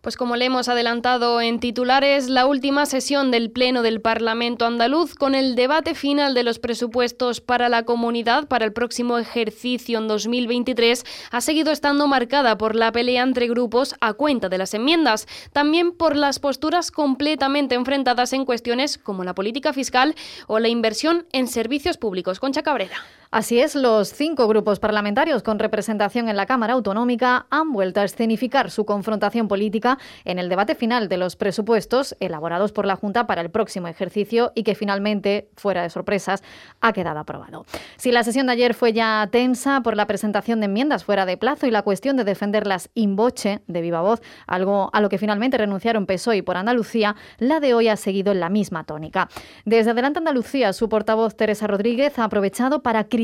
Pues como le hemos adelantado en titulares, la última sesión del Pleno del Parlamento andaluz con el debate final de los presupuestos para la comunidad para el próximo ejercicio en 2023 ha seguido estando marcada por la pelea entre grupos a cuenta de las enmiendas, también por las posturas completamente enfrentadas en cuestiones como la política fiscal o la inversión en servicios públicos. Concha Cabrera. Así es, los cinco grupos parlamentarios con representación en la Cámara Autonómica han vuelto a escenificar su confrontación política en el debate final de los presupuestos elaborados por la Junta para el próximo ejercicio y que finalmente, fuera de sorpresas, ha quedado aprobado. Si la sesión de ayer fue ya tensa por la presentación de enmiendas fuera de plazo y la cuestión de defenderlas in voce, de viva voz, algo a lo que finalmente renunciaron PSOE y por Andalucía, la de hoy ha seguido en la misma tónica. Desde Adelante Andalucía, su portavoz Teresa Rodríguez ha aprovechado para criticar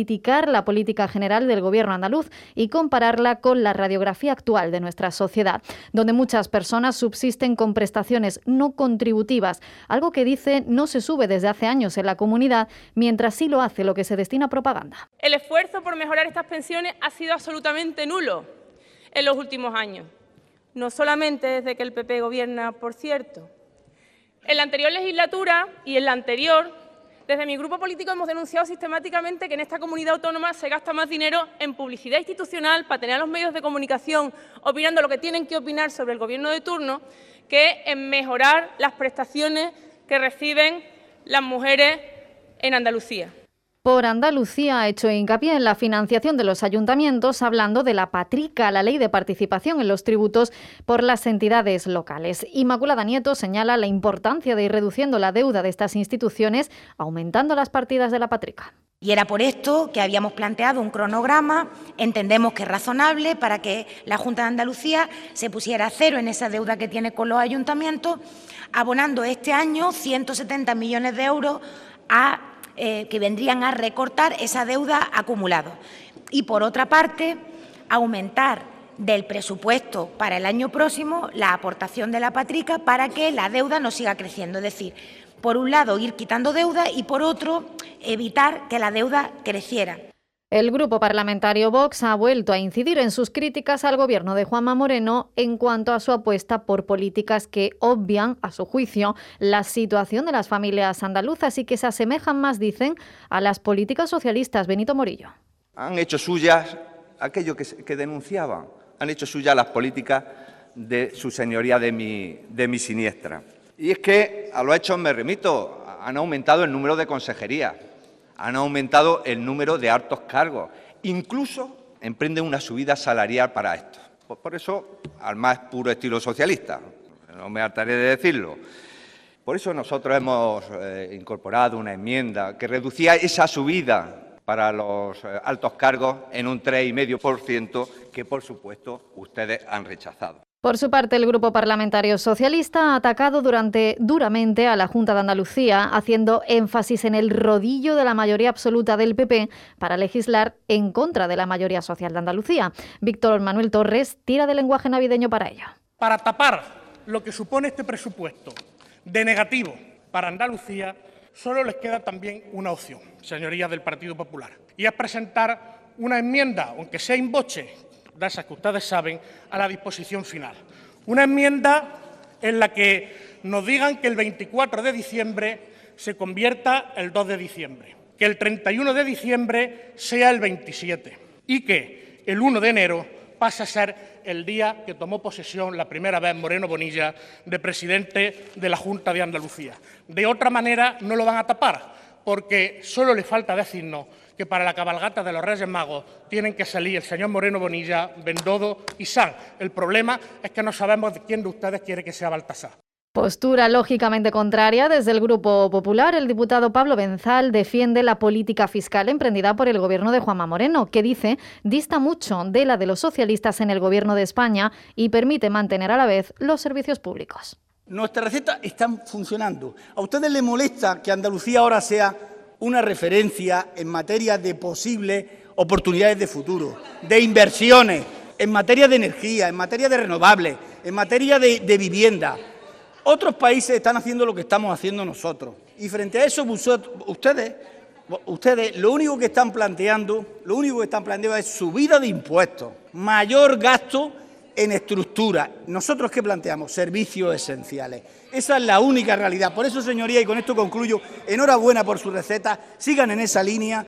la política general del gobierno andaluz y compararla con la radiografía actual de nuestra sociedad, donde muchas personas subsisten con prestaciones no contributivas, algo que dice no se sube desde hace años en la comunidad, mientras sí lo hace lo que se destina a propaganda. El esfuerzo por mejorar estas pensiones ha sido absolutamente nulo en los últimos años, no solamente desde que el PP gobierna, por cierto. En la anterior legislatura y en la anterior desde mi grupo político hemos denunciado sistemáticamente que en esta comunidad autónoma se gasta más dinero en publicidad institucional para tener a los medios de comunicación opinando lo que tienen que opinar sobre el Gobierno de turno que en mejorar las prestaciones que reciben las mujeres en Andalucía por Andalucía ha hecho hincapié en la financiación de los ayuntamientos, hablando de la patrica, la ley de participación en los tributos por las entidades locales. Inmaculada Nieto señala la importancia de ir reduciendo la deuda de estas instituciones, aumentando las partidas de la patrica. Y era por esto que habíamos planteado un cronograma, entendemos que es razonable, para que la Junta de Andalucía se pusiera a cero en esa deuda que tiene con los ayuntamientos, abonando este año 170 millones de euros a eh, que vendrían a recortar esa deuda acumulada. Y, por otra parte, aumentar del presupuesto para el año próximo la aportación de la patrica para que la deuda no siga creciendo. Es decir, por un lado, ir quitando deuda y, por otro, evitar que la deuda creciera. El grupo parlamentario Vox ha vuelto a incidir en sus críticas al gobierno de Juanma Moreno en cuanto a su apuesta por políticas que obvian, a su juicio, la situación de las familias andaluzas y que se asemejan más, dicen, a las políticas socialistas. Benito Morillo. Han hecho suyas aquello que, denunciaban, han hecho suyas las políticas de su señoría de mi, siniestra. Y es que a los hechos me remito, han aumentado el número de consejerías han aumentado el número de altos cargos, incluso emprenden una subida salarial para esto. Pues por eso, al más puro estilo socialista, no me hartaré de decirlo. Por eso nosotros hemos eh, incorporado una enmienda que reducía esa subida para los eh, altos cargos en un 3,5% que, por supuesto, ustedes han rechazado. Por su parte, el Grupo Parlamentario Socialista ha atacado durante, duramente a la Junta de Andalucía, haciendo énfasis en el rodillo de la mayoría absoluta del PP para legislar en contra de la mayoría social de Andalucía. Víctor Manuel Torres tira del lenguaje navideño para ello. Para tapar lo que supone este presupuesto de negativo para Andalucía, solo les queda también una opción, señorías del Partido Popular, y es presentar una enmienda, aunque sea en boche, esas que ustedes saben, a la disposición final. Una enmienda en la que nos digan que el 24 de diciembre se convierta el 2 de diciembre, que el 31 de diciembre sea el 27 y que el 1 de enero pase a ser el día que tomó posesión la primera vez Moreno Bonilla de presidente de la Junta de Andalucía. De otra manera no lo van a tapar, porque solo le falta decirnos que para la cabalgata de los Reyes Magos tienen que salir el señor Moreno Bonilla, Bendodo y San. El problema es que no sabemos de quién de ustedes quiere que sea Baltasar. Postura lógicamente contraria desde el Grupo Popular, el diputado Pablo Benzal defiende la política fiscal emprendida por el gobierno de Juanma Moreno, que dice dista mucho de la de los socialistas en el gobierno de España y permite mantener a la vez los servicios públicos. Nuestras recetas están funcionando. ¿A ustedes les molesta que Andalucía ahora sea una referencia en materia de posibles oportunidades de futuro, de inversiones, en materia de energía, en materia de renovables, en materia de, vivienda. Otros países están haciendo lo que estamos haciendo nosotros. Y frente a eso, ustedes, ustedes lo único que están planteando, lo único que están planteando es subida de impuestos, mayor gasto en estructura. ¿Nosotros qué planteamos? Servicios esenciales. Esa es la única realidad. Por eso, señoría, y con esto concluyo, enhorabuena por su receta, sigan en esa línea